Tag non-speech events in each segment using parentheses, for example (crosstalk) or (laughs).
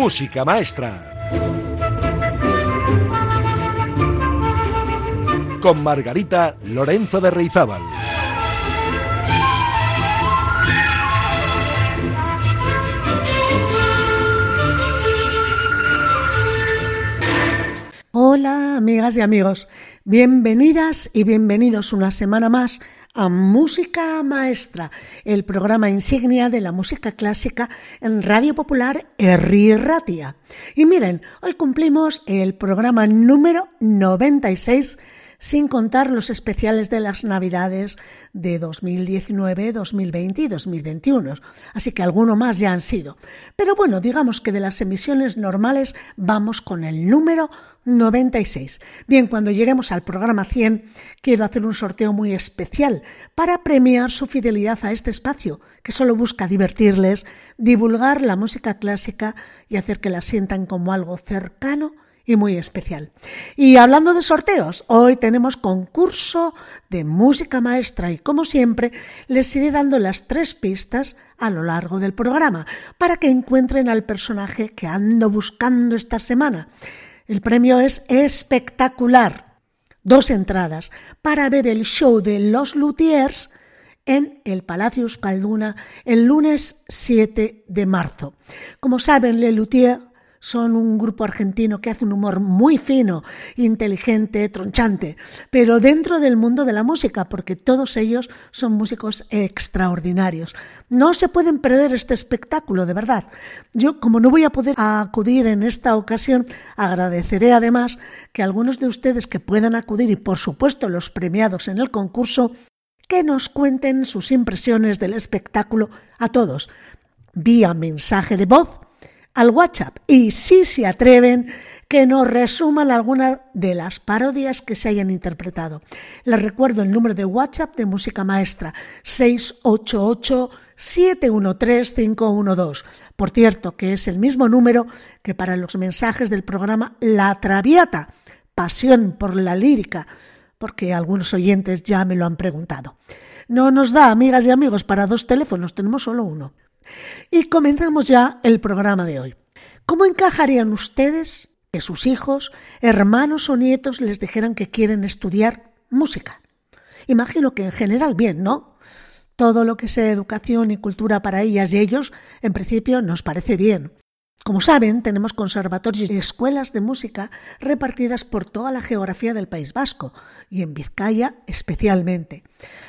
Música Maestra. Con Margarita Lorenzo de Reizábal. Hola amigas y amigos, bienvenidas y bienvenidos una semana más a Música Maestra, el programa insignia de la música clásica en Radio Popular Herri Ratia. Y miren, hoy cumplimos el programa número 96 sin contar los especiales de las Navidades de 2019, 2020 y 2021. Así que alguno más ya han sido. Pero bueno, digamos que de las emisiones normales vamos con el número 96. Bien, cuando lleguemos al programa 100, quiero hacer un sorteo muy especial para premiar su fidelidad a este espacio, que solo busca divertirles, divulgar la música clásica y hacer que la sientan como algo cercano y muy especial. Y hablando de sorteos, hoy tenemos concurso de música maestra y como siempre les iré dando las tres pistas a lo largo del programa para que encuentren al personaje que ando buscando esta semana. El premio es espectacular. Dos entradas para ver el show de Los Luthiers en el Palacio Euskalduna el lunes 7 de marzo. Como saben, Le Luthier son un grupo argentino que hace un humor muy fino, inteligente, tronchante, pero dentro del mundo de la música, porque todos ellos son músicos extraordinarios. No se pueden perder este espectáculo, de verdad. Yo, como no voy a poder acudir en esta ocasión, agradeceré además que algunos de ustedes que puedan acudir y, por supuesto, los premiados en el concurso, que nos cuenten sus impresiones del espectáculo a todos, vía mensaje de voz al WhatsApp y si se atreven que nos resuman alguna de las parodias que se hayan interpretado. Les recuerdo el número de WhatsApp de Música Maestra 688-713-512. Por cierto, que es el mismo número que para los mensajes del programa La Traviata, Pasión por la Lírica, porque algunos oyentes ya me lo han preguntado. No nos da, amigas y amigos, para dos teléfonos, tenemos solo uno. Y comenzamos ya el programa de hoy. ¿Cómo encajarían ustedes que sus hijos, hermanos o nietos les dijeran que quieren estudiar música? Imagino que en general bien, ¿no? Todo lo que sea educación y cultura para ellas y ellos, en principio, nos parece bien. Como saben, tenemos conservatorios y escuelas de música repartidas por toda la geografía del País Vasco y en Vizcaya especialmente.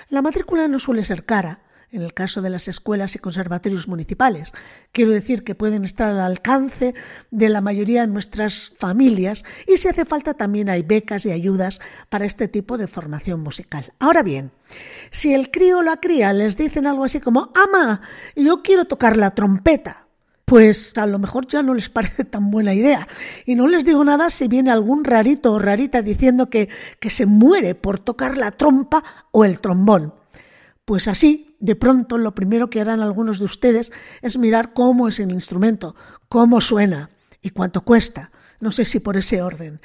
La matrícula no suele ser cara, en el caso de las escuelas y conservatorios municipales. Quiero decir que pueden estar al alcance de la mayoría de nuestras familias y si hace falta también hay becas y ayudas para este tipo de formación musical. Ahora bien, si el crío o la cría les dicen algo así como, ama, yo quiero tocar la trompeta, pues a lo mejor ya no les parece tan buena idea. Y no les digo nada si viene algún rarito o rarita diciendo que, que se muere por tocar la trompa o el trombón. Pues así, de pronto, lo primero que harán algunos de ustedes es mirar cómo es el instrumento, cómo suena y cuánto cuesta. No sé si por ese orden.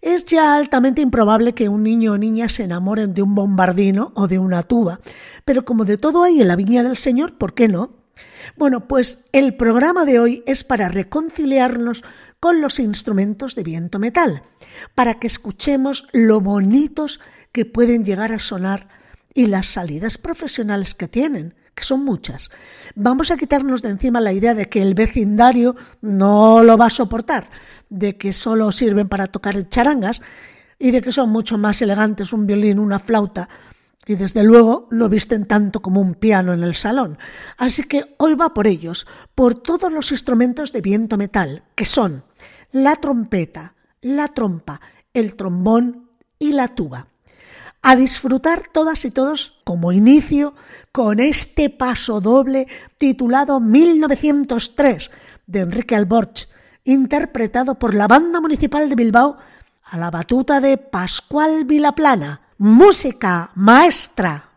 Es ya altamente improbable que un niño o niña se enamoren de un bombardino o de una tuba, pero como de todo hay en la viña del Señor, ¿por qué no? Bueno, pues el programa de hoy es para reconciliarnos con los instrumentos de viento metal, para que escuchemos lo bonitos que pueden llegar a sonar y las salidas profesionales que tienen, que son muchas. Vamos a quitarnos de encima la idea de que el vecindario no lo va a soportar, de que solo sirven para tocar charangas y de que son mucho más elegantes un violín, una flauta y desde luego no visten tanto como un piano en el salón. Así que hoy va por ellos, por todos los instrumentos de viento metal, que son la trompeta, la trompa, el trombón y la tuba a disfrutar todas y todos como inicio con este paso doble titulado 1903 de Enrique Alborch, interpretado por la Banda Municipal de Bilbao a la batuta de Pascual Vilaplana. Música maestra.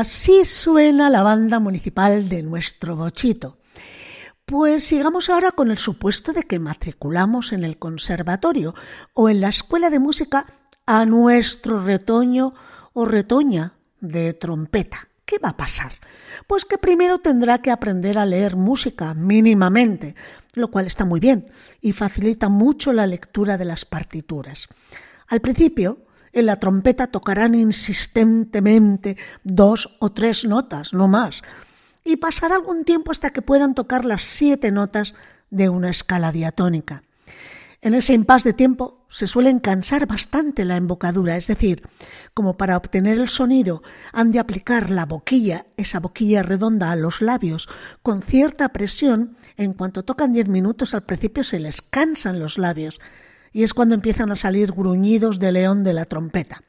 Así suena la banda municipal de nuestro bochito. Pues sigamos ahora con el supuesto de que matriculamos en el conservatorio o en la escuela de música a nuestro retoño o retoña de trompeta. ¿Qué va a pasar? Pues que primero tendrá que aprender a leer música mínimamente, lo cual está muy bien y facilita mucho la lectura de las partituras. Al principio, en la trompeta tocarán insistentemente dos o tres notas, no más, y pasará algún tiempo hasta que puedan tocar las siete notas de una escala diatónica. En ese impas de tiempo se suelen cansar bastante la embocadura, es decir, como para obtener el sonido han de aplicar la boquilla, esa boquilla redonda a los labios, con cierta presión, en cuanto tocan diez minutos al principio se les cansan los labios, y es cuando empiezan a salir gruñidos de león de la trompeta.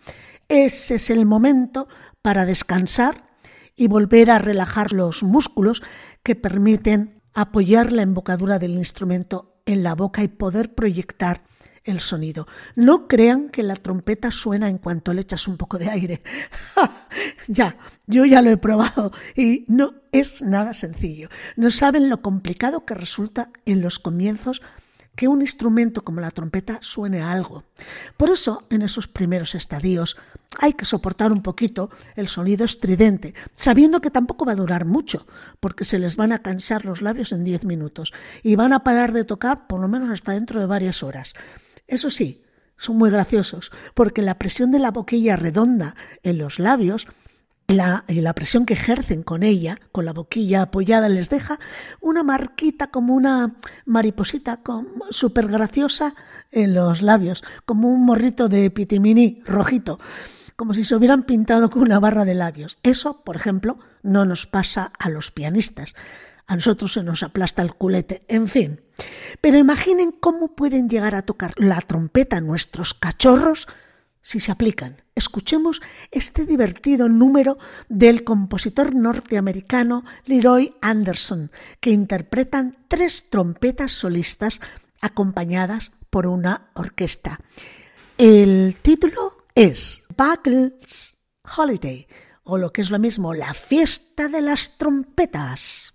Ese es el momento para descansar y volver a relajar los músculos que permiten apoyar la embocadura del instrumento en la boca y poder proyectar el sonido. No crean que la trompeta suena en cuanto le echas un poco de aire. (laughs) ya, yo ya lo he probado y no es nada sencillo. No saben lo complicado que resulta en los comienzos que un instrumento como la trompeta suene a algo. Por eso, en esos primeros estadios, hay que soportar un poquito el sonido estridente, sabiendo que tampoco va a durar mucho, porque se les van a cansar los labios en diez minutos y van a parar de tocar por lo menos hasta dentro de varias horas. Eso sí, son muy graciosos, porque la presión de la boquilla redonda en los labios la, y la presión que ejercen con ella, con la boquilla apoyada, les deja una marquita como una mariposita súper graciosa en los labios, como un morrito de pitimini rojito, como si se hubieran pintado con una barra de labios. Eso, por ejemplo, no nos pasa a los pianistas. A nosotros se nos aplasta el culete, en fin. Pero imaginen cómo pueden llegar a tocar la trompeta nuestros cachorros si se aplican. Escuchemos este divertido número del compositor norteamericano Leroy Anderson, que interpretan tres trompetas solistas acompañadas por una orquesta. El título es Buckles Holiday, o lo que es lo mismo, la fiesta de las trompetas.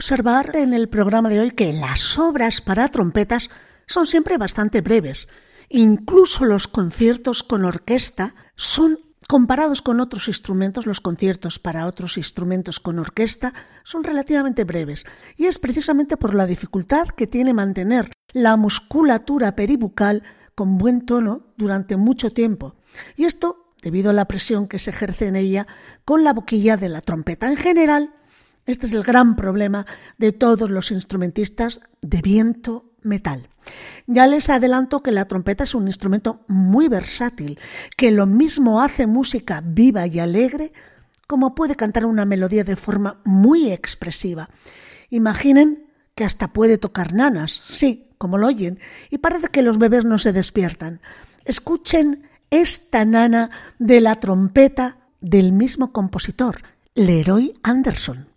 Observar en el programa de hoy que las obras para trompetas son siempre bastante breves. Incluso los conciertos con orquesta son comparados con otros instrumentos, los conciertos para otros instrumentos con orquesta son relativamente breves y es precisamente por la dificultad que tiene mantener la musculatura peribucal con buen tono durante mucho tiempo. Y esto debido a la presión que se ejerce en ella con la boquilla de la trompeta. En general, este es el gran problema de todos los instrumentistas de viento metal. Ya les adelanto que la trompeta es un instrumento muy versátil, que lo mismo hace música viva y alegre como puede cantar una melodía de forma muy expresiva. Imaginen que hasta puede tocar nanas, sí, como lo oyen, y parece que los bebés no se despiertan. Escuchen esta nana de la trompeta del mismo compositor, Leroy Anderson.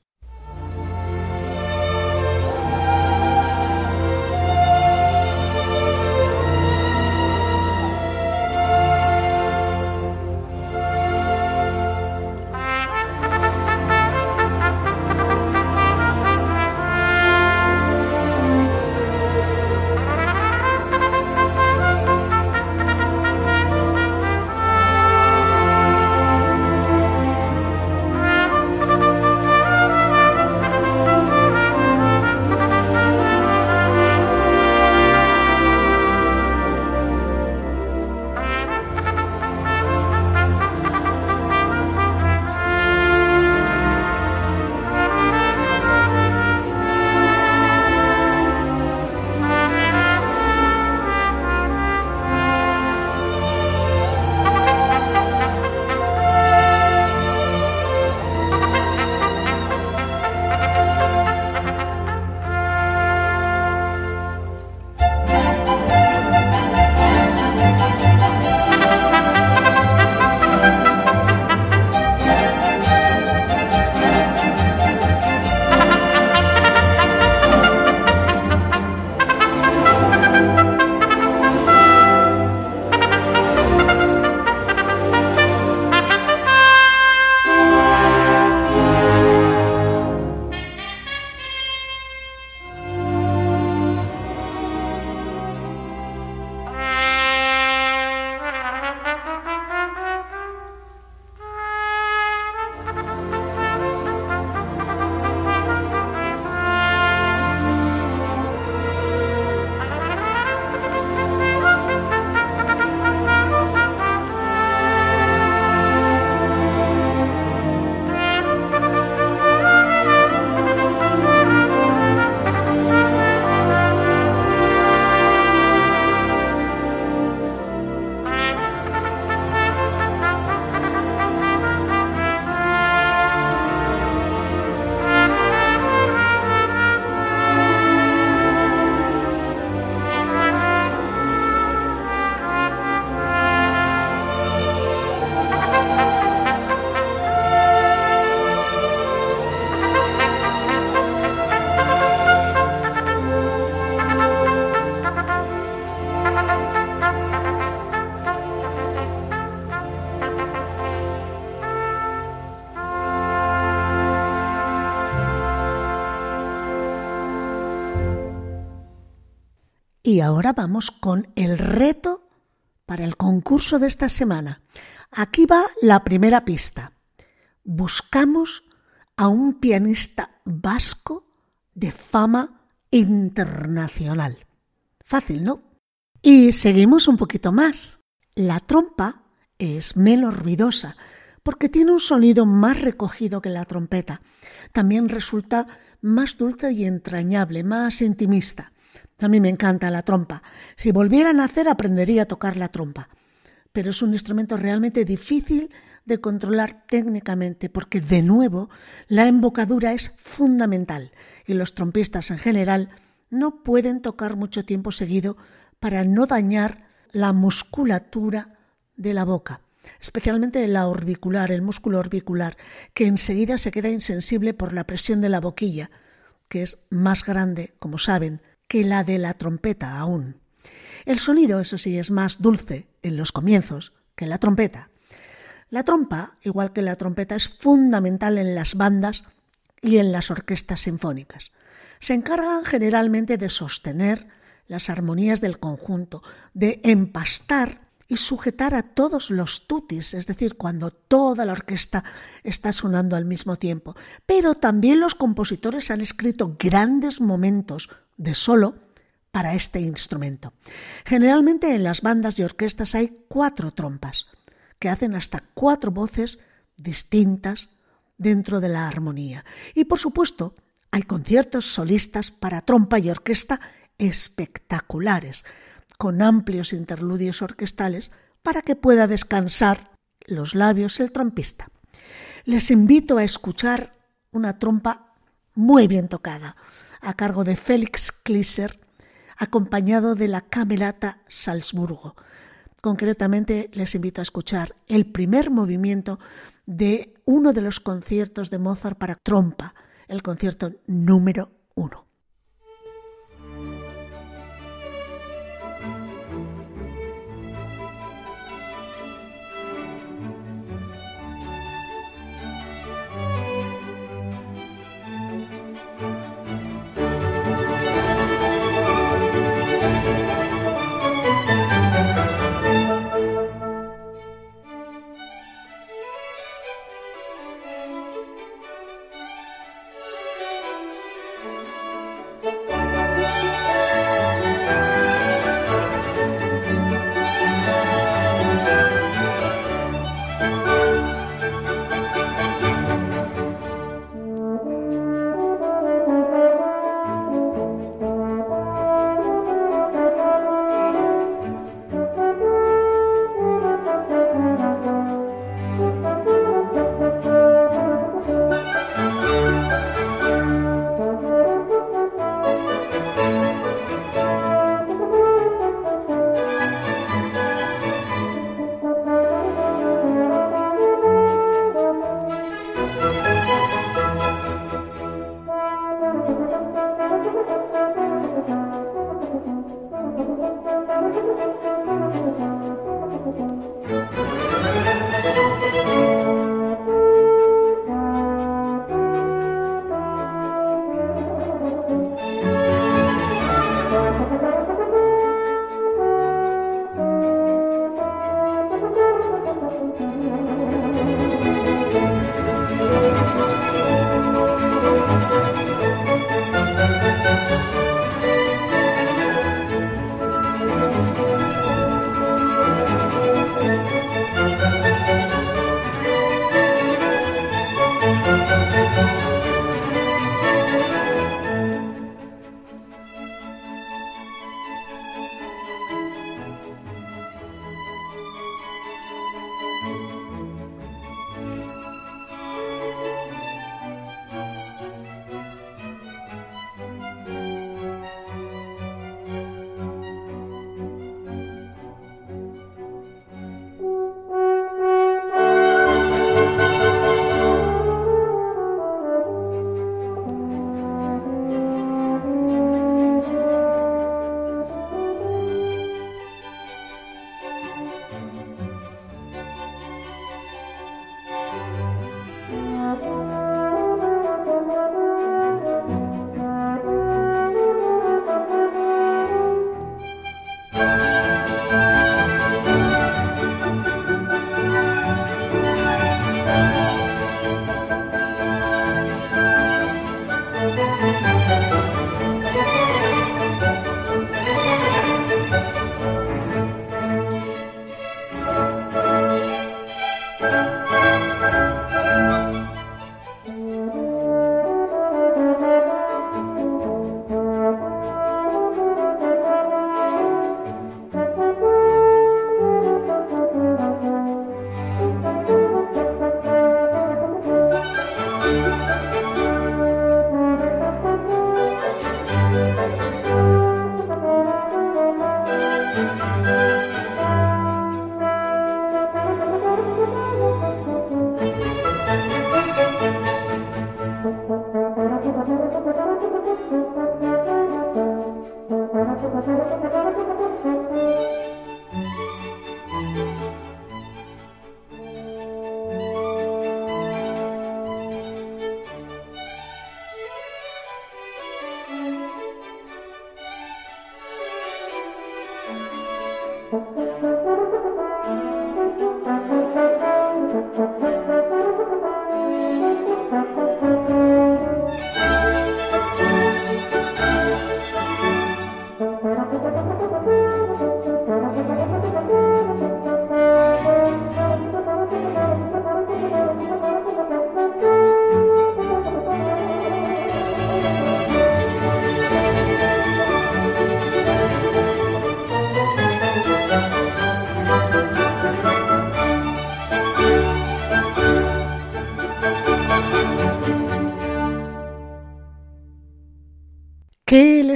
Y ahora vamos con el reto para el concurso de esta semana. Aquí va la primera pista. Buscamos a un pianista vasco de fama internacional. Fácil, ¿no? Y seguimos un poquito más. La trompa es menos ruidosa porque tiene un sonido más recogido que la trompeta. También resulta más dulce y entrañable, más intimista. A mí me encanta la trompa. Si volviera a nacer aprendería a tocar la trompa. Pero es un instrumento realmente difícil de controlar técnicamente porque, de nuevo, la embocadura es fundamental y los trompistas en general no pueden tocar mucho tiempo seguido para no dañar la musculatura de la boca, especialmente la orbicular, el músculo orbicular, que enseguida se queda insensible por la presión de la boquilla, que es más grande, como saben, que la de la trompeta aún. El sonido, eso sí, es más dulce en los comienzos que la trompeta. La trompa, igual que la trompeta, es fundamental en las bandas y en las orquestas sinfónicas. Se encargan generalmente de sostener las armonías del conjunto, de empastar y sujetar a todos los tutis, es decir, cuando toda la orquesta está sonando al mismo tiempo. Pero también los compositores han escrito grandes momentos de solo para este instrumento. Generalmente en las bandas y orquestas hay cuatro trompas, que hacen hasta cuatro voces distintas dentro de la armonía. Y por supuesto, hay conciertos solistas para trompa y orquesta espectaculares, con amplios interludios orquestales para que pueda descansar los labios el trompista. Les invito a escuchar una trompa muy bien tocada, a cargo de Félix Klisser, acompañado de la Camerata Salzburgo. Concretamente les invito a escuchar el primer movimiento de uno de los conciertos de Mozart para trompa, el concierto número uno.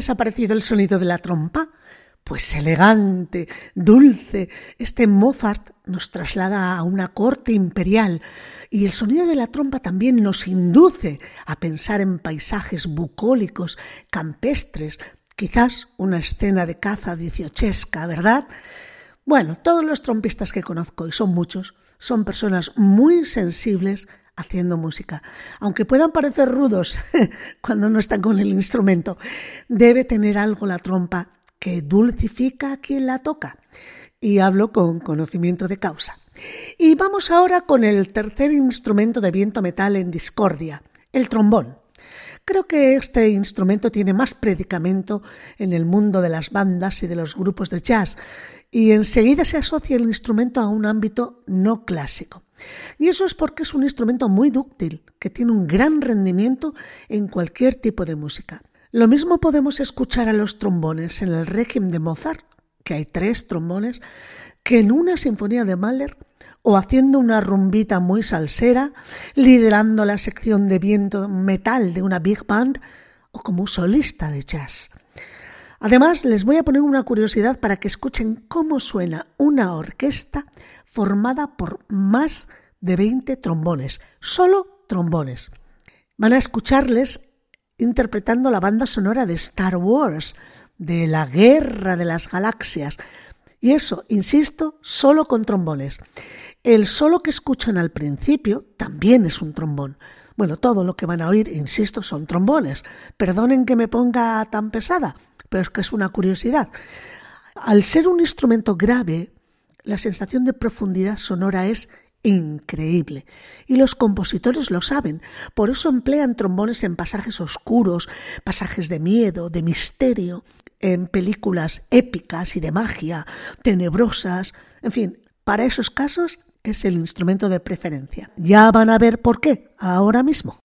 ¿Qué les ha parecido el sonido de la trompa? Pues elegante, dulce. Este Mozart nos traslada a una corte imperial y el sonido de la trompa también nos induce a pensar en paisajes bucólicos, campestres, quizás una escena de caza dieciochesca, ¿verdad? Bueno, todos los trompistas que conozco, y son muchos, son personas muy sensibles haciendo música. Aunque puedan parecer rudos (laughs) cuando no están con el instrumento, debe tener algo la trompa que dulcifica a quien la toca. Y hablo con conocimiento de causa. Y vamos ahora con el tercer instrumento de viento metal en discordia, el trombón. Creo que este instrumento tiene más predicamento en el mundo de las bandas y de los grupos de jazz, y enseguida se asocia el instrumento a un ámbito no clásico. Y eso es porque es un instrumento muy dúctil, que tiene un gran rendimiento en cualquier tipo de música. Lo mismo podemos escuchar a los trombones en el Requiem de Mozart, que hay tres trombones, que en una sinfonía de Mahler o haciendo una rumbita muy salsera, liderando la sección de viento metal de una big band o como solista de jazz. Además, les voy a poner una curiosidad para que escuchen cómo suena una orquesta formada por más de 20 trombones, solo trombones. Van a escucharles interpretando la banda sonora de Star Wars, de la Guerra de las Galaxias. Y eso, insisto, solo con trombones. El solo que escuchan al principio también es un trombón. Bueno, todo lo que van a oír, insisto, son trombones. Perdonen que me ponga tan pesada, pero es que es una curiosidad. Al ser un instrumento grave, la sensación de profundidad sonora es increíble. Y los compositores lo saben. Por eso emplean trombones en pasajes oscuros, pasajes de miedo, de misterio, en películas épicas y de magia, tenebrosas. En fin, para esos casos es el instrumento de preferencia. Ya van a ver por qué ahora mismo.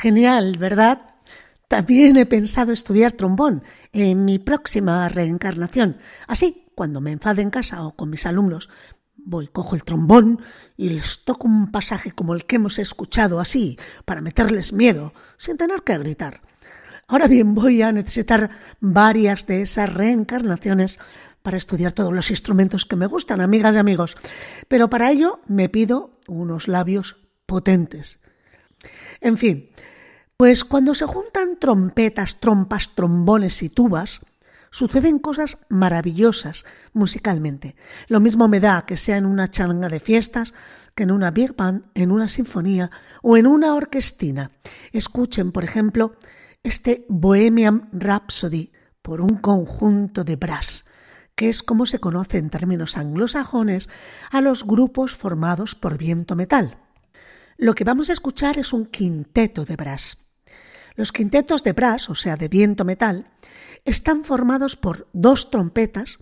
Genial, ¿verdad? También he pensado estudiar trombón en mi próxima reencarnación. Así, cuando me enfade en casa o con mis alumnos, voy, cojo el trombón y les toco un pasaje como el que hemos escuchado así, para meterles miedo, sin tener que gritar. Ahora bien, voy a necesitar varias de esas reencarnaciones para estudiar todos los instrumentos que me gustan, amigas y amigos. Pero para ello me pido unos labios potentes. En fin, pues cuando se juntan trompetas, trompas, trombones y tubas, suceden cosas maravillosas musicalmente. Lo mismo me da que sea en una charanga de fiestas, que en una big band, en una sinfonía o en una orquestina. Escuchen, por ejemplo, este Bohemian Rhapsody por un conjunto de brass, que es como se conoce en términos anglosajones a los grupos formados por viento metal. Lo que vamos a escuchar es un quinteto de brass. Los quintetos de brass, o sea, de viento metal, están formados por dos trompetas,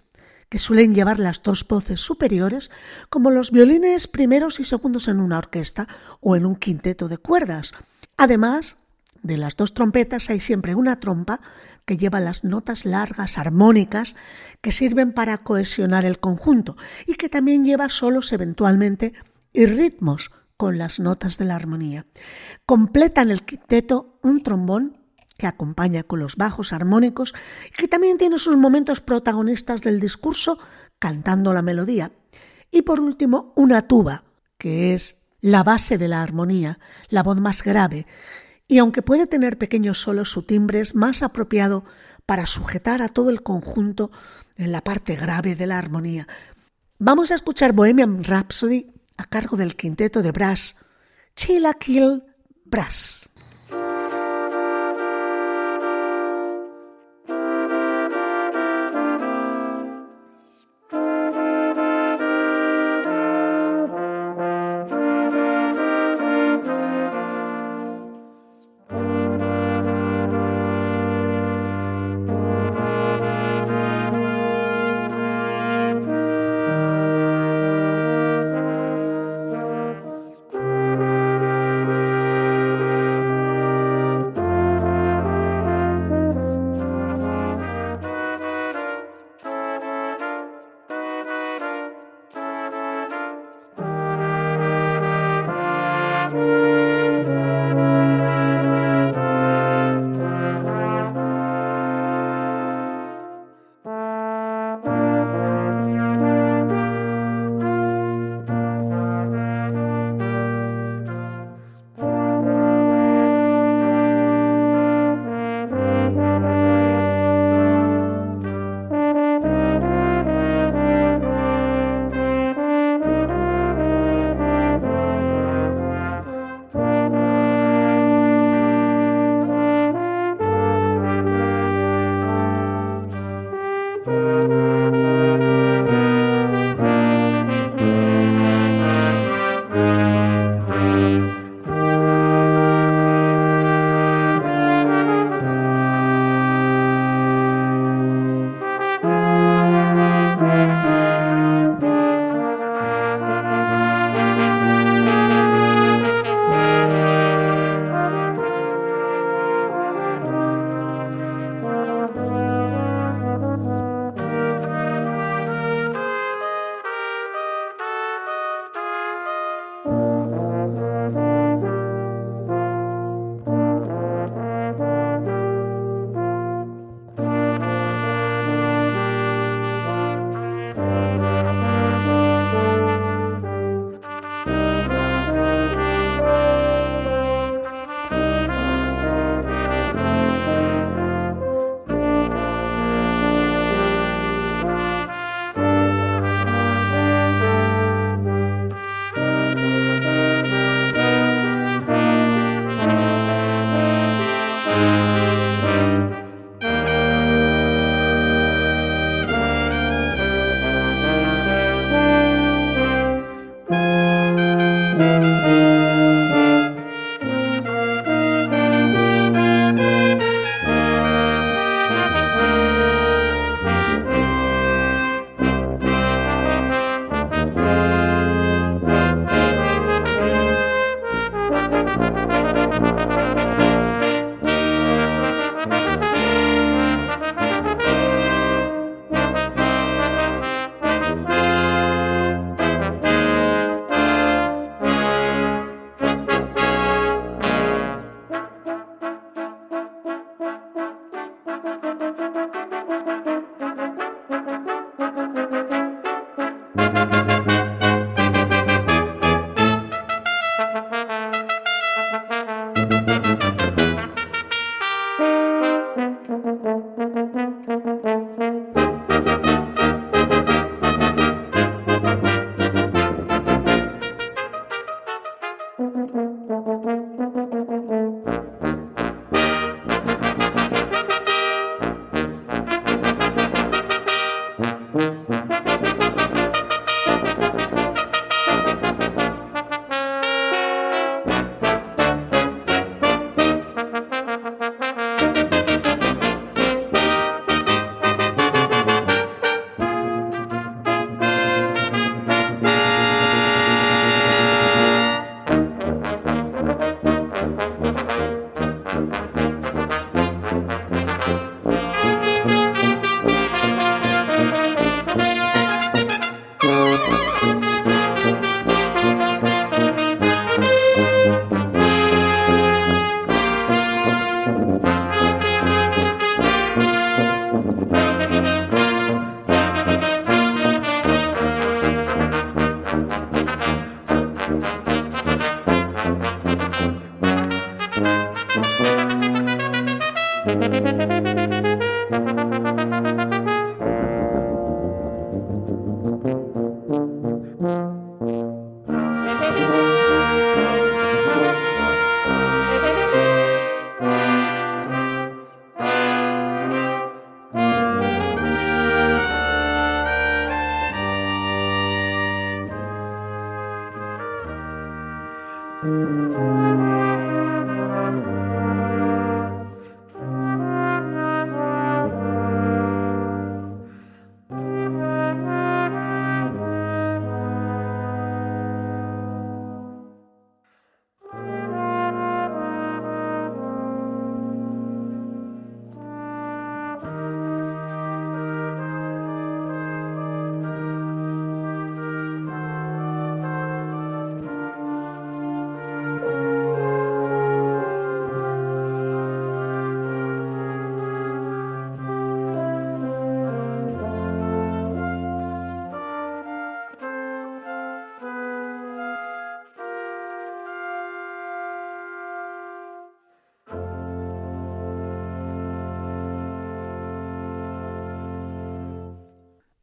que suelen llevar las dos voces superiores, como los violines primeros y segundos en una orquesta o en un quinteto de cuerdas. Además de las dos trompetas hay siempre una trompa que lleva las notas largas armónicas que sirven para cohesionar el conjunto y que también lleva solos eventualmente y ritmos con las notas de la armonía. Completan el quinteto un trombón que acompaña con los bajos armónicos y que también tiene sus momentos protagonistas del discurso cantando la melodía. Y por último, una tuba, que es la base de la armonía, la voz más grave, y aunque puede tener pequeños solos, su timbre es más apropiado para sujetar a todo el conjunto en la parte grave de la armonía. Vamos a escuchar Bohemian Rhapsody a cargo del quinteto de brass Kill Brass.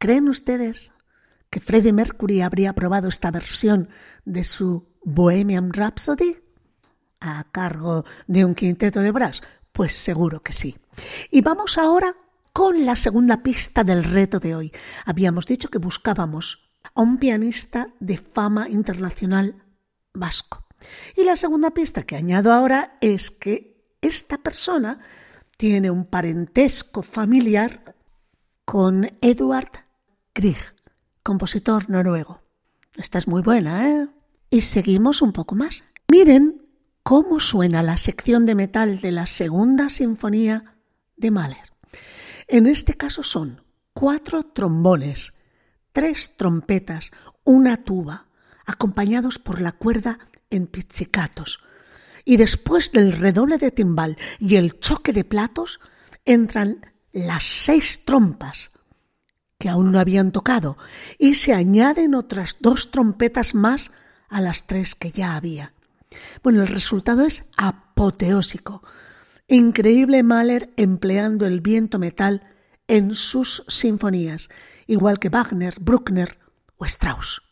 ¿Creen ustedes que Freddie Mercury habría aprobado esta versión de su Bohemian Rhapsody a cargo de un quinteto de brass? Pues seguro que sí. Y vamos ahora con la segunda pista del reto de hoy. Habíamos dicho que buscábamos a un pianista de fama internacional vasco. Y la segunda pista que añado ahora es que esta persona tiene un parentesco familiar con Eduard Grieg, compositor noruego. Esta es muy buena, ¿eh? Y seguimos un poco más. Miren cómo suena la sección de metal de la segunda sinfonía de Mahler. En este caso son cuatro trombones, tres trompetas, una tuba, acompañados por la cuerda en pizzicatos. Y después del redoble de timbal y el choque de platos, entran las seis trompas que aún no habían tocado y se añaden otras dos trompetas más a las tres que ya había. Bueno, el resultado es apoteósico. Increíble Mahler empleando el viento metal en sus sinfonías, igual que Wagner, Bruckner o Strauss.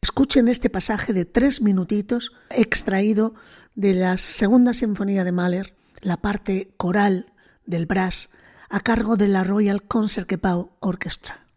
Escuchen este pasaje de tres minutitos extraído de la segunda sinfonía de Mahler, la parte coral del brass, a cargo de la Royal Concertgebouw Orchestra.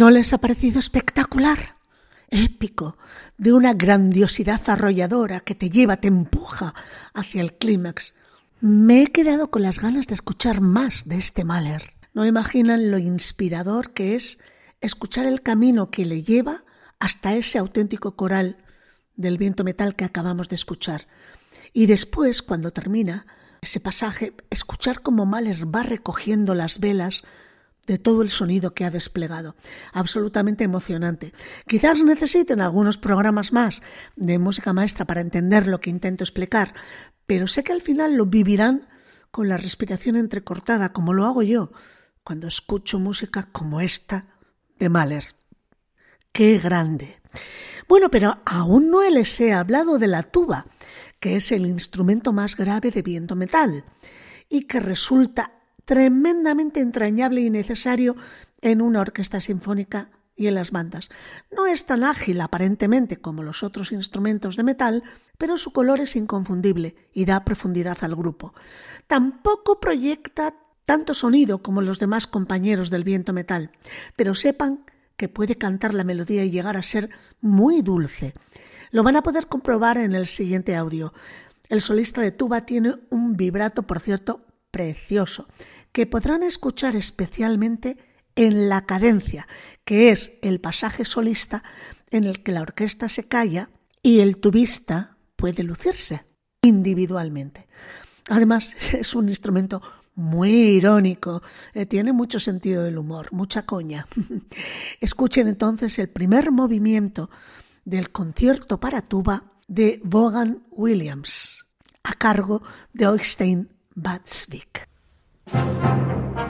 ¿No les ha parecido espectacular? Épico, de una grandiosidad arrolladora que te lleva, te empuja hacia el clímax. Me he quedado con las ganas de escuchar más de este Mahler. No imaginan lo inspirador que es escuchar el camino que le lleva hasta ese auténtico coral del viento metal que acabamos de escuchar. Y después, cuando termina ese pasaje, escuchar cómo Mahler va recogiendo las velas de todo el sonido que ha desplegado. Absolutamente emocionante. Quizás necesiten algunos programas más de música maestra para entender lo que intento explicar, pero sé que al final lo vivirán con la respiración entrecortada, como lo hago yo cuando escucho música como esta de Mahler. ¡Qué grande! Bueno, pero aún no les he hablado de la tuba, que es el instrumento más grave de viento metal y que resulta tremendamente entrañable y necesario en una orquesta sinfónica y en las bandas. No es tan ágil aparentemente como los otros instrumentos de metal, pero su color es inconfundible y da profundidad al grupo. Tampoco proyecta tanto sonido como los demás compañeros del viento metal, pero sepan que puede cantar la melodía y llegar a ser muy dulce. Lo van a poder comprobar en el siguiente audio. El solista de tuba tiene un vibrato, por cierto, precioso, que podrán escuchar especialmente en la cadencia, que es el pasaje solista en el que la orquesta se calla y el tubista puede lucirse individualmente. Además, (laughs) es un instrumento muy irónico, eh, tiene mucho sentido del humor, mucha coña. (laughs) Escuchen entonces el primer movimiento del concierto para tuba de Vaughan Williams, a cargo de Oystein Batsvik. Thank you.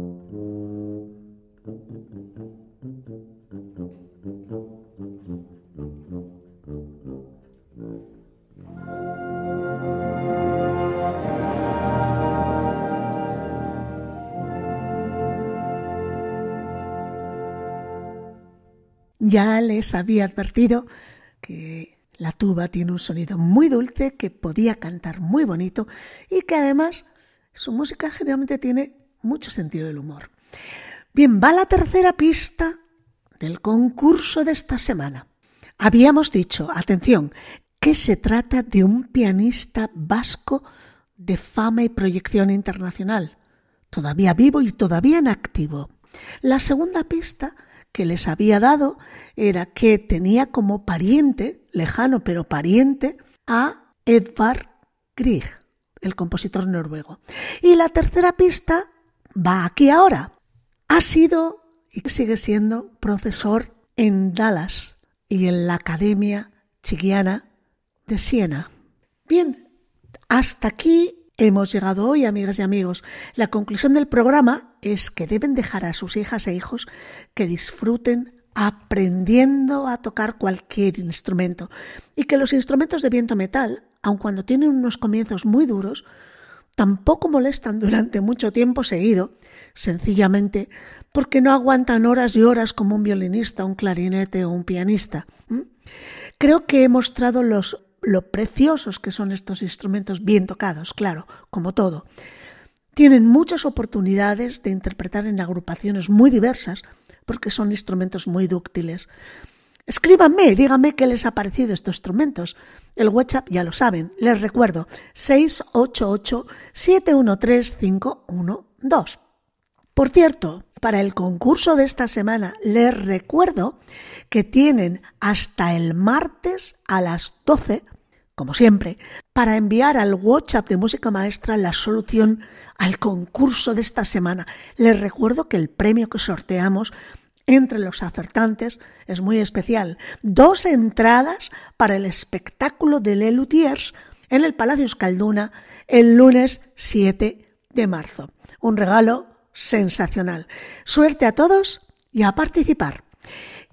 Ya les había advertido que la tuba tiene un sonido muy dulce, que podía cantar muy bonito y que además su música generalmente tiene mucho sentido del humor. Bien, va la tercera pista del concurso de esta semana. Habíamos dicho, atención, que se trata de un pianista vasco de fama y proyección internacional, todavía vivo y todavía en activo. La segunda pista que les había dado era que tenía como pariente, lejano pero pariente, a Edvard Grieg, el compositor noruego. Y la tercera pista va aquí ahora. Ha sido y sigue siendo profesor en Dallas y en la Academia Chigiana de Siena. Bien, hasta aquí hemos llegado hoy, amigas y amigos. La conclusión del programa es que deben dejar a sus hijas e hijos que disfruten aprendiendo a tocar cualquier instrumento y que los instrumentos de viento metal, aun cuando tienen unos comienzos muy duros, tampoco molestan durante mucho tiempo seguido, sencillamente porque no aguantan horas y horas como un violinista, un clarinete o un pianista. Creo que he mostrado los lo preciosos que son estos instrumentos bien tocados, claro, como todo. Tienen muchas oportunidades de interpretar en agrupaciones muy diversas porque son instrumentos muy dúctiles. Escríbanme, díganme qué les ha parecido estos instrumentos. El WhatsApp ya lo saben, les recuerdo, 688-713-512. Por cierto, para el concurso de esta semana les recuerdo que tienen hasta el martes a las 12, como siempre, para enviar al WhatsApp de Música Maestra la solución al concurso de esta semana. Les recuerdo que el premio que sorteamos entre los acertantes es muy especial. Dos entradas para el espectáculo de Le Luthiers en el Palacio Escalduna el lunes 7 de marzo. Un regalo sensacional. Suerte a todos y a participar.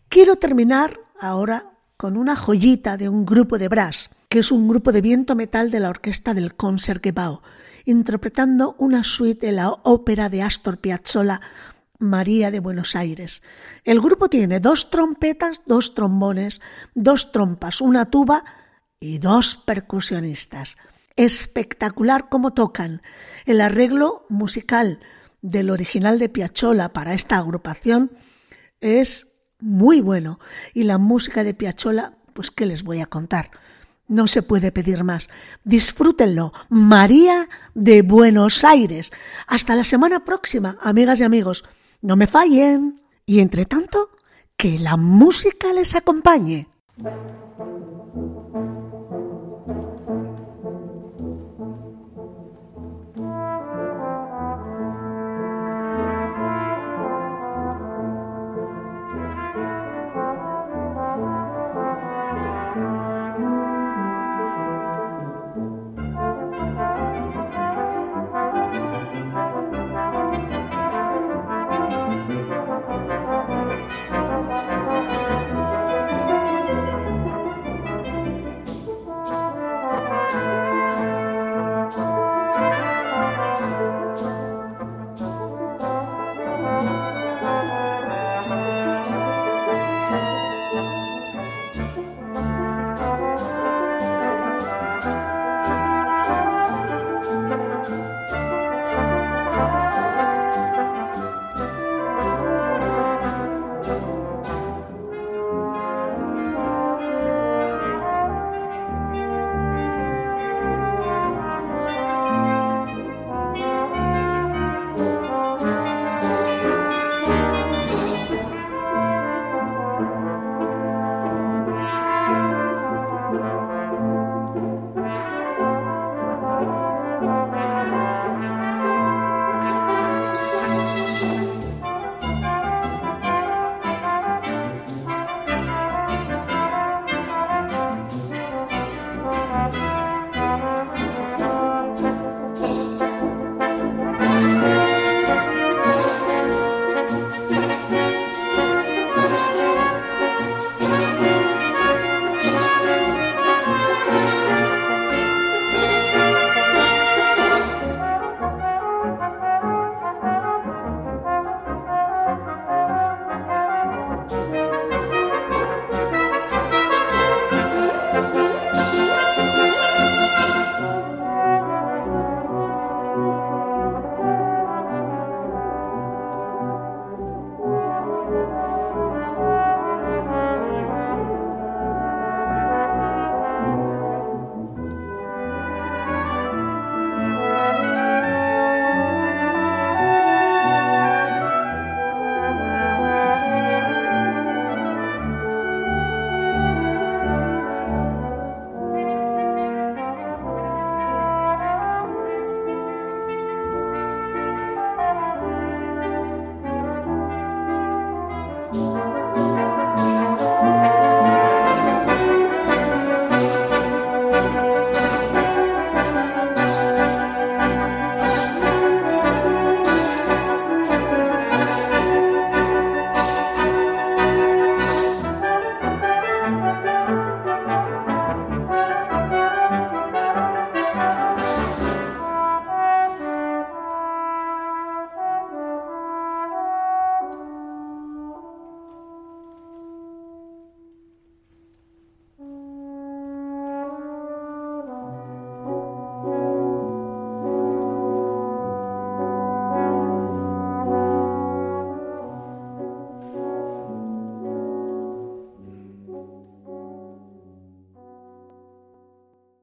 Quiero terminar ahora con una joyita de un grupo de brass, que es un grupo de viento metal de la orquesta del Concertgebouw, interpretando una suite de la ópera de Astor Piazzolla María de Buenos Aires. El grupo tiene dos trompetas, dos trombones, dos trompas, una tuba y dos percusionistas. Espectacular cómo tocan. El arreglo musical del original de Piazzolla para esta agrupación es muy bueno. Y la música de Piazzolla, pues qué les voy a contar. No se puede pedir más. Disfrútenlo. María de Buenos Aires. Hasta la semana próxima, amigas y amigos. No me fallen. Y entre tanto, que la música les acompañe.